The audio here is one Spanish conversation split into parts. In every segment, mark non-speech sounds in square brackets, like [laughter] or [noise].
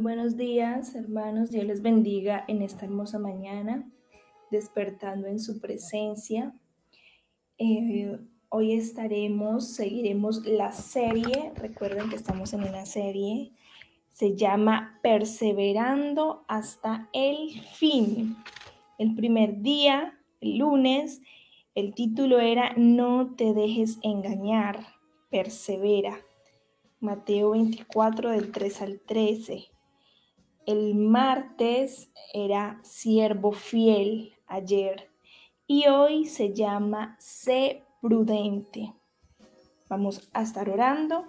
Buenos días, hermanos. Dios les bendiga en esta hermosa mañana, despertando en su presencia. Eh, hoy estaremos, seguiremos la serie. Recuerden que estamos en una serie. Se llama Perseverando hasta el fin. El primer día, el lunes, el título era No te dejes engañar, persevera. Mateo 24 del 3 al 13. El martes era siervo fiel ayer y hoy se llama sé prudente. Vamos a estar orando.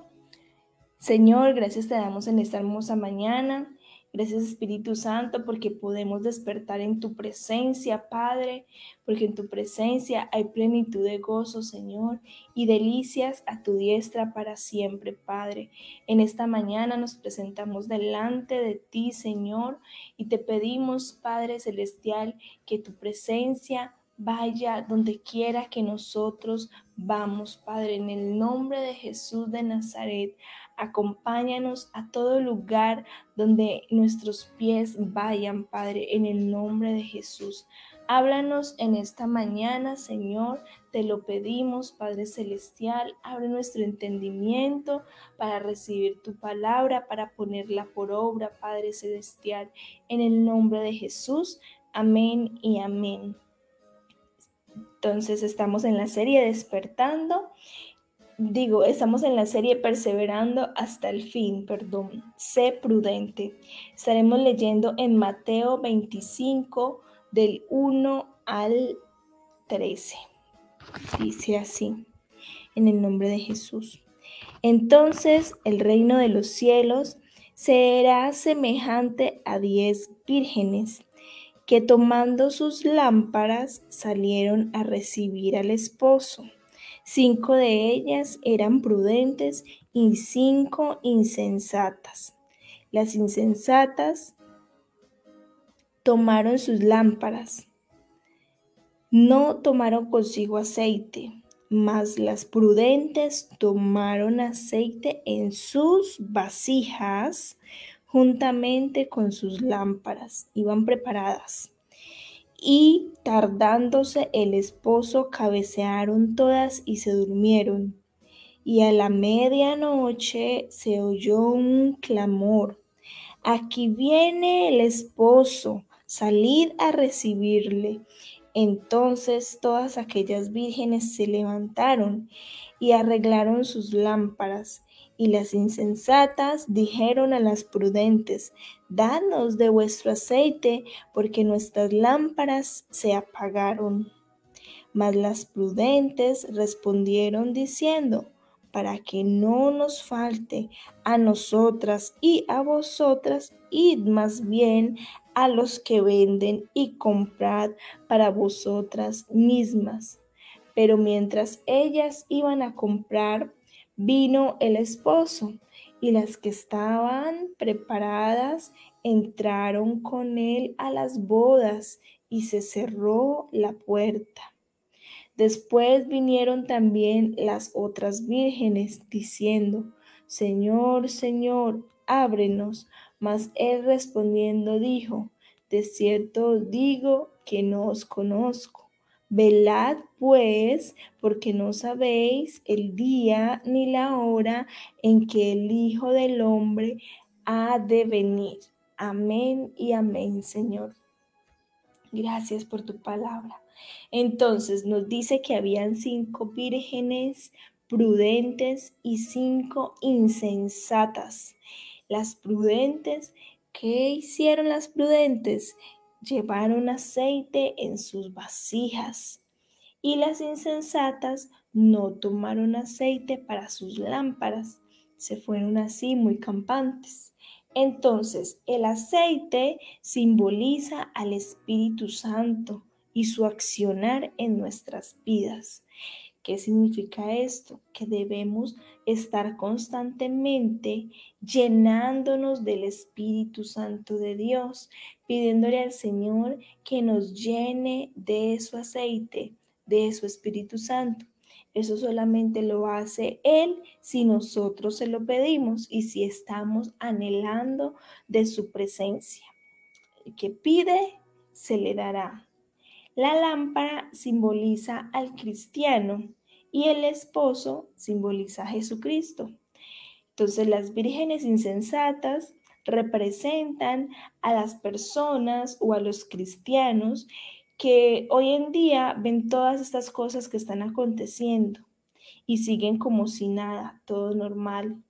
Señor, gracias te damos en esta hermosa mañana. Gracias Espíritu Santo porque podemos despertar en tu presencia, Padre, porque en tu presencia hay plenitud de gozo, Señor, y delicias a tu diestra para siempre, Padre. En esta mañana nos presentamos delante de ti, Señor, y te pedimos, Padre Celestial, que tu presencia vaya donde quiera que nosotros vamos, Padre, en el nombre de Jesús de Nazaret. Acompáñanos a todo lugar donde nuestros pies vayan, Padre, en el nombre de Jesús. Háblanos en esta mañana, Señor, te lo pedimos, Padre Celestial. Abre nuestro entendimiento para recibir tu palabra, para ponerla por obra, Padre Celestial. En el nombre de Jesús. Amén y amén. Entonces estamos en la serie Despertando. Digo, estamos en la serie Perseverando hasta el fin, perdón. Sé prudente. Estaremos leyendo en Mateo 25 del 1 al 13. Dice así, en el nombre de Jesús. Entonces el reino de los cielos será semejante a diez vírgenes que tomando sus lámparas salieron a recibir al esposo. Cinco de ellas eran prudentes y cinco insensatas. Las insensatas tomaron sus lámparas. No tomaron consigo aceite, mas las prudentes tomaron aceite en sus vasijas juntamente con sus lámparas, iban preparadas. Y tardándose el esposo, cabecearon todas y se durmieron. Y a la medianoche se oyó un clamor. Aquí viene el esposo, salid a recibirle. Entonces todas aquellas vírgenes se levantaron y arreglaron sus lámparas. Y las insensatas dijeron a las prudentes, Danos de vuestro aceite, porque nuestras lámparas se apagaron. Mas las prudentes respondieron diciendo, para que no nos falte a nosotras y a vosotras, id más bien a los que venden y comprad para vosotras mismas. Pero mientras ellas iban a comprar, Vino el esposo y las que estaban preparadas entraron con él a las bodas y se cerró la puerta. Después vinieron también las otras vírgenes diciendo, Señor, Señor, ábrenos. Mas él respondiendo dijo, De cierto digo que no os conozco. Velad pues, porque no sabéis el día ni la hora en que el Hijo del Hombre ha de venir. Amén y amén, Señor. Gracias por tu palabra. Entonces nos dice que habían cinco vírgenes prudentes y cinco insensatas. Las prudentes, ¿qué hicieron las prudentes? Llevaron aceite en sus vasijas, y las insensatas no tomaron aceite para sus lámparas, se fueron así muy campantes. Entonces, el aceite simboliza al Espíritu Santo y su accionar en nuestras vidas. ¿Qué significa esto? Que debemos estar constantemente llenándonos del Espíritu Santo de Dios, pidiéndole al Señor que nos llene de su aceite, de su Espíritu Santo. Eso solamente lo hace Él si nosotros se lo pedimos y si estamos anhelando de su presencia. El que pide, se le dará. La lámpara simboliza al cristiano y el esposo simboliza a Jesucristo. Entonces las vírgenes insensatas representan a las personas o a los cristianos que hoy en día ven todas estas cosas que están aconteciendo y siguen como si nada, todo normal.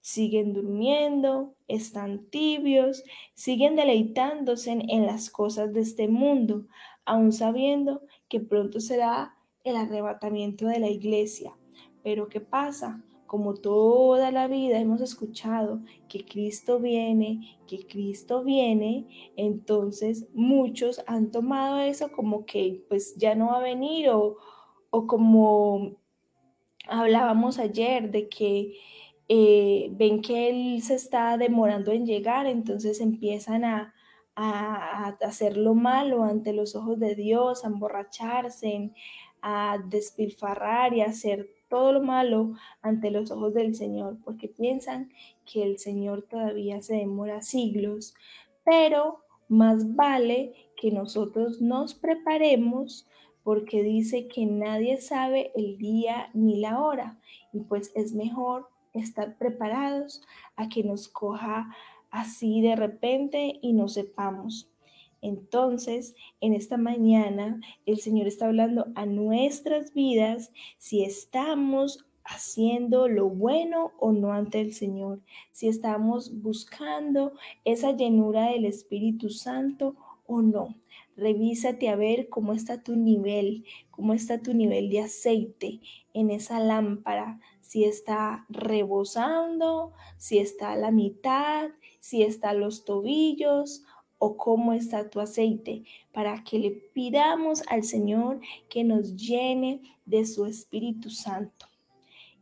Siguen durmiendo, están tibios, siguen deleitándose en, las cosas de este mundo, aún sabiendo que pronto será el arrebatamiento de la iglesia. Pero ¿qué pasa? como toda la vida hemos escuchado que Cristo viene, que Cristo viene, entonces muchos han tomado eso como que pues ya no va a venir o, como hablábamos ayer de que eh, ven que Él se está demorando en llegar, entonces empiezan a, a, hacer lo malo ante los ojos de Dios, a emborracharse, a despilfarrar y a hacer todo lo malo ante los ojos del Señor, porque piensan que el Señor todavía se demora siglos, pero más vale que nosotros nos preparemos porque dice que nadie sabe el día ni la hora y pues es mejor estar preparados a que nos coja así de repente y no sepamos. Entonces, en esta mañana, el Señor está hablando a nuestras vidas si estamos haciendo lo bueno o no ante el Señor, si estamos buscando esa llenura del Espíritu Santo o no. Revísate a ver cómo está tu nivel, cómo está tu nivel de aceite en esa lámpara, si está rebosando, si está a la mitad, si está a los tobillos o cómo está tu aceite, para que le pidamos al Señor que nos llene de su Espíritu Santo.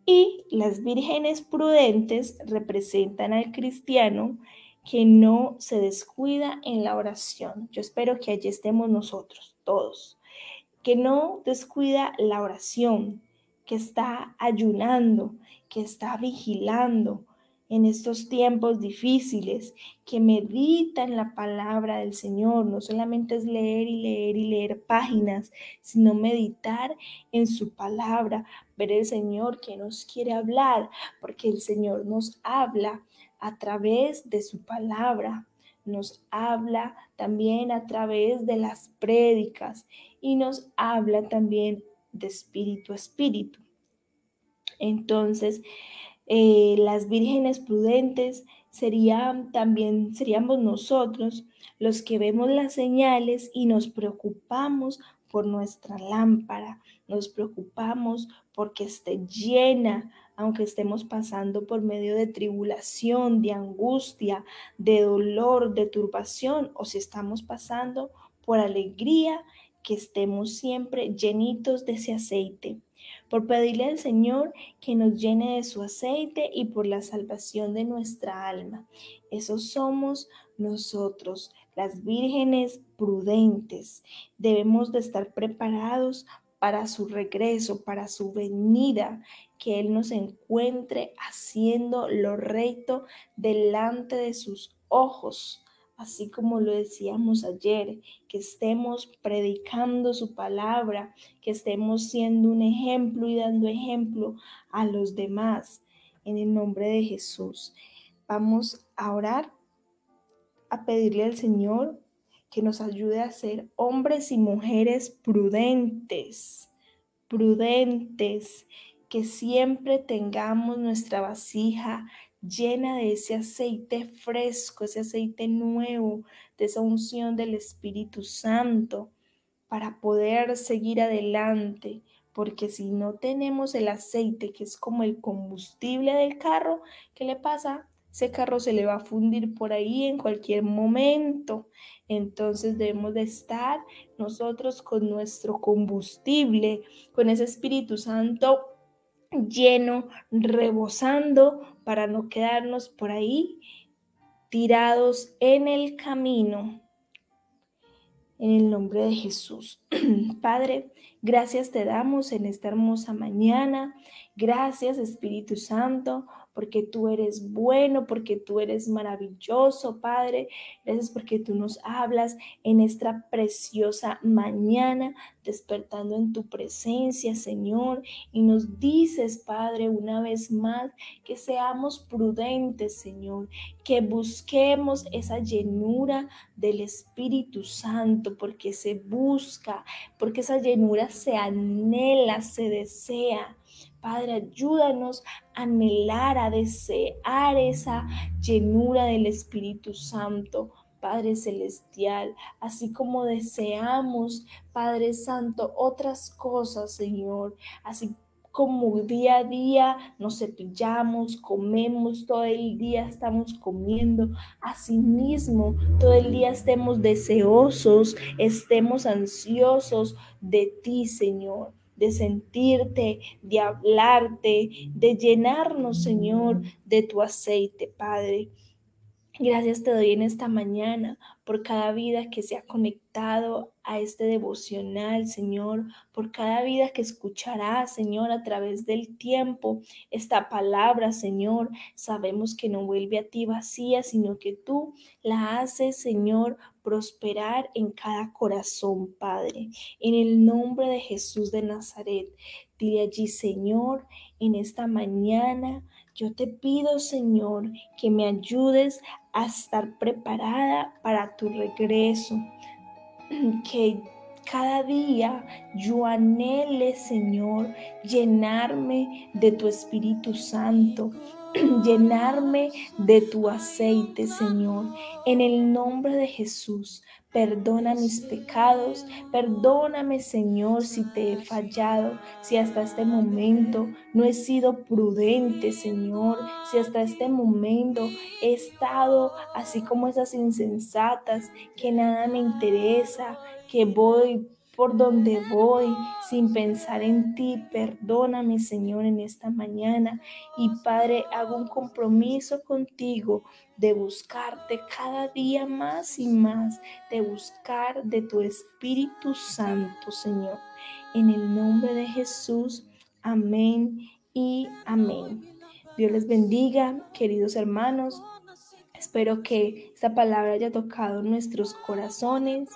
Y las vírgenes prudentes representan al cristiano que no se descuida en la oración. Yo espero que allí estemos nosotros, todos. Que no descuida la oración, que está ayunando, que está vigilando, en estos tiempos difíciles, que meditan la palabra del Señor. No solamente es leer y leer y leer páginas, sino meditar en su palabra, ver el Señor que nos quiere hablar, porque el Señor nos habla a través de su palabra. Nos habla también a través de las prédicas y nos habla también de espíritu a espíritu. Entonces, eh, las vírgenes prudentes serían también seríamos nosotros los que vemos las señales y nos preocupamos por nuestra lámpara, nos preocupamos porque esté llena, aunque estemos pasando por medio de tribulación, de angustia, de dolor, de turbación, o si estamos pasando por alegría, que estemos siempre llenitos de ese aceite por pedirle al Señor que nos llene de su aceite y por la salvación de nuestra alma. Esos somos nosotros, las vírgenes prudentes. Debemos de estar preparados para su regreso, para su venida, que Él nos encuentre haciendo lo recto delante de sus ojos así como lo decíamos ayer, que estemos predicando su palabra, que estemos siendo un ejemplo y dando ejemplo a los demás. En el nombre de Jesús. Vamos a orar, a pedirle al Señor que nos ayude a ser hombres y mujeres prudentes, prudentes, que siempre tengamos nuestra vasija llena de ese aceite fresco, ese aceite nuevo, de esa unción del Espíritu Santo, para poder seguir adelante. Porque si no tenemos el aceite, que es como el combustible del carro, ¿qué le pasa? Ese carro se le va a fundir por ahí en cualquier momento. Entonces debemos de estar nosotros con nuestro combustible, con ese Espíritu Santo lleno, rebosando, para no quedarnos por ahí tirados en el camino. en el nombre de Jesús. [clears throat] Padre, gracias te damos en esta hermosa mañana. Gracias Espíritu Santo porque tú eres bueno, porque tú eres maravilloso, Padre. Gracias porque tú nos hablas en esta preciosa mañana, despertando en tu presencia, Señor, y nos dices, Padre, una vez más, que seamos prudentes, Señor, que busquemos esa llenura del Espíritu Santo, porque se busca, porque esa llenura se anhela, se desea. Padre, ayúdanos a anhelar, a desear esa llenura del Espíritu Santo. Padre Celestial, así como deseamos, Padre Santo, otras cosas, Señor, así como día a día nos cepillamos, comemos, todo el día estamos comiendo, asimismo, todo el día estemos deseosos, estemos ansiosos de ti, Señor de sentirte, de hablarte, de llenarnos, Señor, de tu aceite, Padre. Gracias te doy en esta mañana por cada vida que se ha conectado a este devocional, Señor, por cada vida que escuchará, Señor, a través del tiempo esta palabra, Señor. Sabemos que no vuelve a ti vacía, sino que tú la haces, Señor, prosperar en cada corazón, Padre. En el nombre de Jesús de Nazaret, dile allí, Señor, en esta mañana. Yo te pido, Señor, que me ayudes a estar preparada para tu regreso. [clears throat] Que cada día yo anhele, Señor, llenarme de tu Espíritu Santo, [clears throat] llenarme de tu aceite, Señor. En el nombre de Jesús, Perdona mis pecados, perdóname Señor si te he fallado, si hasta este momento no he sido prudente Señor, si hasta este momento he estado así como esas insensatas, que nada me interesa, que voy por donde voy sin pensar en ti. Perdóname, Señor, en esta mañana. Y Padre, hago un compromiso contigo de buscarte cada día más y más, de buscar de tu Espíritu Santo, Señor. En el nombre de Jesús, amén y amén. Dios les bendiga, queridos hermanos. Espero que esta palabra haya tocado nuestros corazones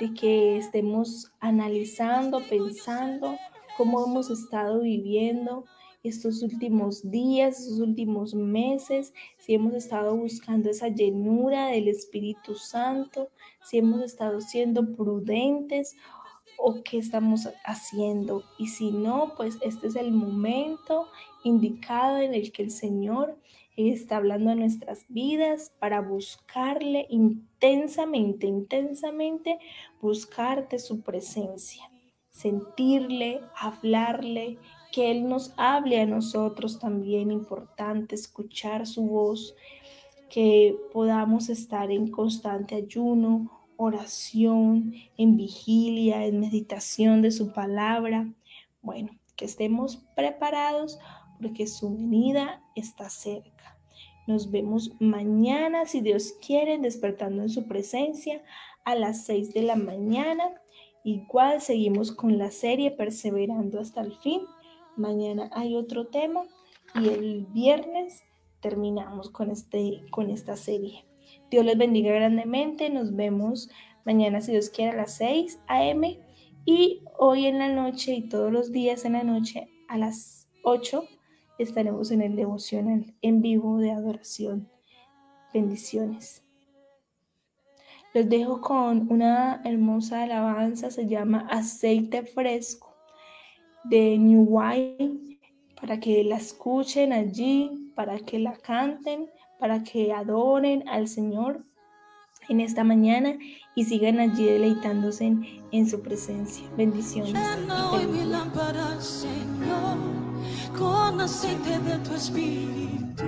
de que estemos analizando, pensando cómo hemos estado viviendo estos últimos días, estos últimos meses, si hemos estado buscando esa llenura del Espíritu Santo, si hemos estado siendo prudentes o qué estamos haciendo. Y si no, pues este es el momento indicado en el que el Señor está hablando a nuestras vidas para buscarle intensamente, intensamente, buscarte su presencia, sentirle, hablarle, que Él nos hable a nosotros también, importante escuchar su voz, que podamos estar en constante ayuno, oración, en vigilia, en meditación de su palabra. Bueno, que estemos preparados porque su venida está cerca. Nos vemos mañana, si Dios quiere, despertando en su presencia a las 6 de la mañana. Igual seguimos con la serie Perseverando hasta el fin. Mañana hay otro tema y el viernes terminamos con, este, con esta serie. Dios les bendiga grandemente. Nos vemos mañana, si Dios quiere, a las 6 a.m. Y hoy en la noche y todos los días en la noche a las 8 estaremos en el devocional en vivo de adoración. Bendiciones. Los dejo con una hermosa alabanza, se llama Aceite Fresco de New Wine, para que la escuchen allí, para que la canten, para que adoren al Señor en esta mañana y sigan allí deleitándose en, en su presencia. Bendiciones con aceite de tu espíritu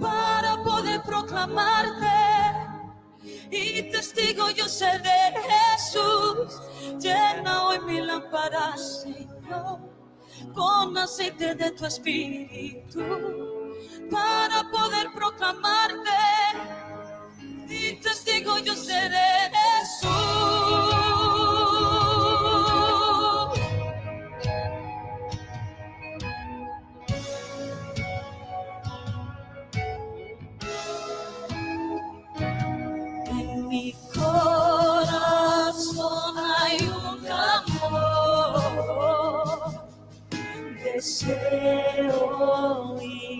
para poder proclamarte. Y testigo yo sé de Jesús, llena hoy mi lámpara, Señor, con aceite de tu espíritu para poder proclamarte contigo yo seré Jesús. En mi corazón hay un amor, deseo y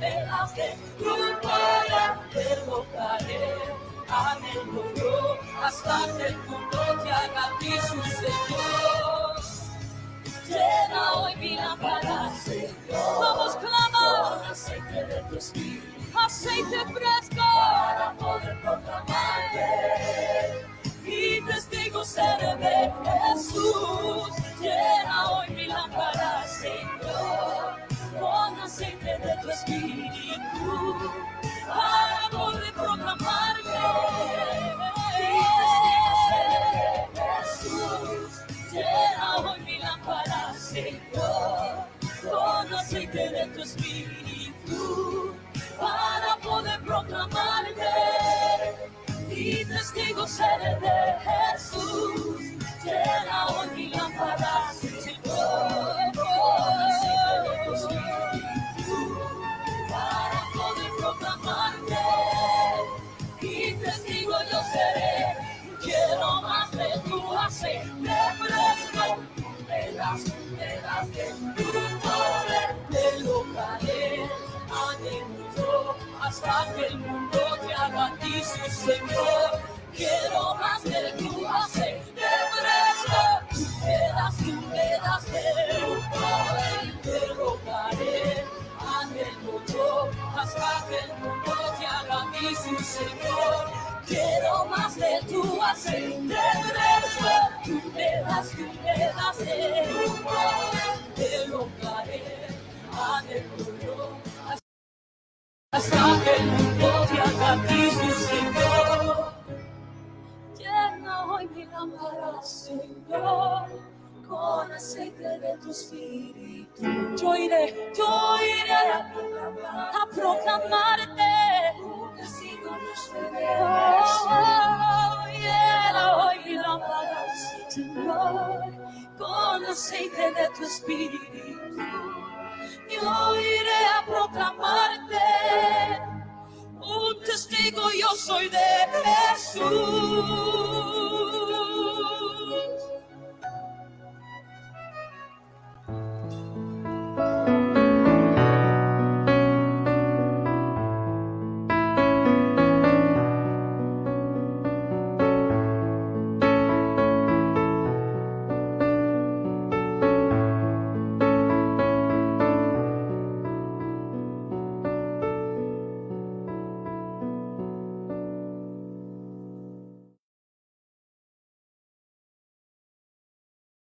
de las que tu para derrotaré. Amén, logró hasta que el mundo te haga a ti sus Llena hoy mi lámpara, vamos clama, aceite de tu espíritu, aceite fresco, para poder proclamarte. para poder proclamarte. Y testigo yo seré, quiero más de tu hacer, te fresco, me das, me das de tu poder, te lo mundo hasta que el mundo te haga Señor. Quiero más de tu hacer. escape el mundo te haga mi Señor. Quiero más de tu aceite. Ooh.